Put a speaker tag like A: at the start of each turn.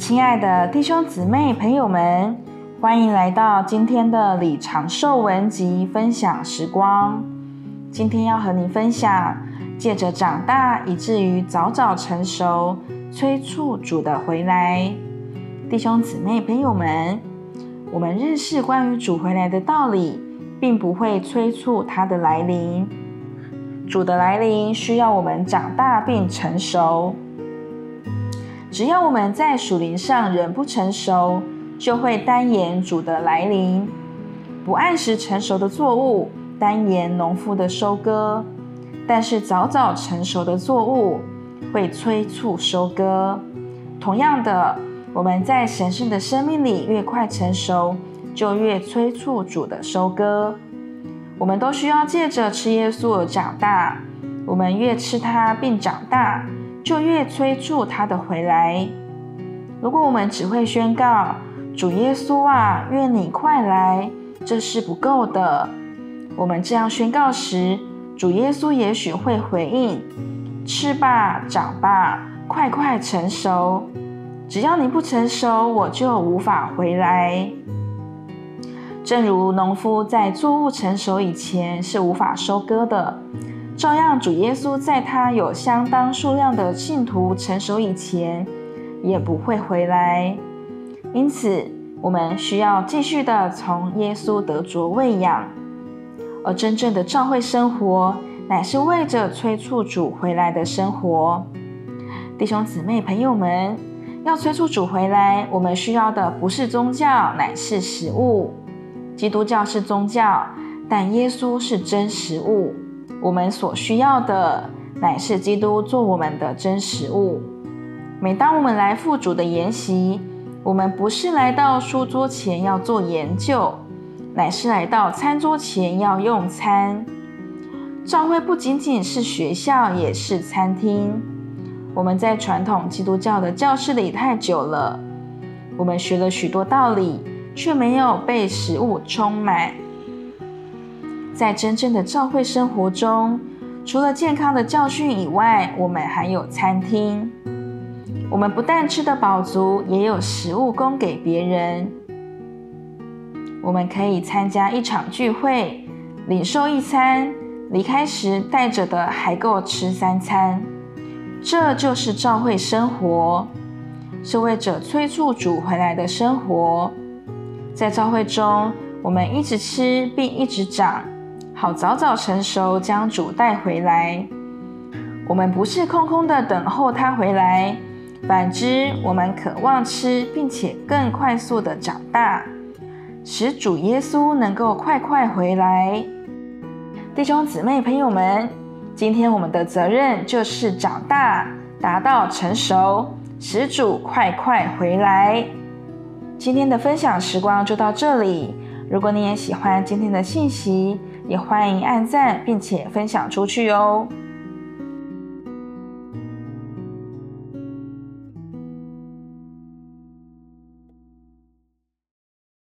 A: 亲爱的弟兄姊妹、朋友们，欢迎来到今天的李长寿文集分享时光。今天要和你分享，借着长大以至于早早成熟，催促主的回来。弟兄姊妹、朋友们，我们认识关于主回来的道理，并不会催促他的来临。主的来临需要我们长大并成熟。只要我们在属灵上仍不成熟，就会耽延主的来临。不按时成熟的作物，耽延农夫的收割；但是早早成熟的作物，会催促收割。同样的，我们在神圣的生命里越快成熟，就越催促主的收割。我们都需要借着吃耶稣而长大。我们越吃它并长大，就越催促他的回来。如果我们只会宣告“主耶稣啊，愿你快来”，这是不够的。我们这样宣告时，主耶稣也许会回应：“吃吧，长吧，快快成熟。只要你不成熟，我就无法回来。”正如农夫在作物成熟以前是无法收割的。照样，主耶稣在他有相当数量的信徒成熟以前，也不会回来。因此，我们需要继续的从耶稣得着喂养。而真正的教会生活，乃是为着催促主回来的生活。弟兄姊妹、朋友们，要催促主回来，我们需要的不是宗教，乃是食物。基督教是宗教，但耶稣是真食物。我们所需要的乃是基督做我们的真实物。每当我们来赴主的筵席，我们不是来到书桌前要做研究，乃是来到餐桌前要用餐。教会不仅仅是学校，也是餐厅。我们在传统基督教的教室里太久了，我们学了许多道理，却没有被食物充满。在真正的教会生活中，除了健康的教训以外，我们还有餐厅。我们不但吃得饱足，也有食物供给别人。我们可以参加一场聚会，领受一餐，离开时带着的还够吃三餐。这就是教会生活，是为着催促主回来的生活。在教会中，我们一直吃并一直长。好，早早成熟，将主带回来。我们不是空空的等候他回来，反之，我们渴望吃，并且更快速的长大，使主耶稣能够快快回来。弟兄姊妹、朋友们，今天我们的责任就是长大，达到成熟，使主快快回来。今天的分享时光就到这里。如果你也喜欢今天的信息，也欢迎按赞，并且分享出去哦。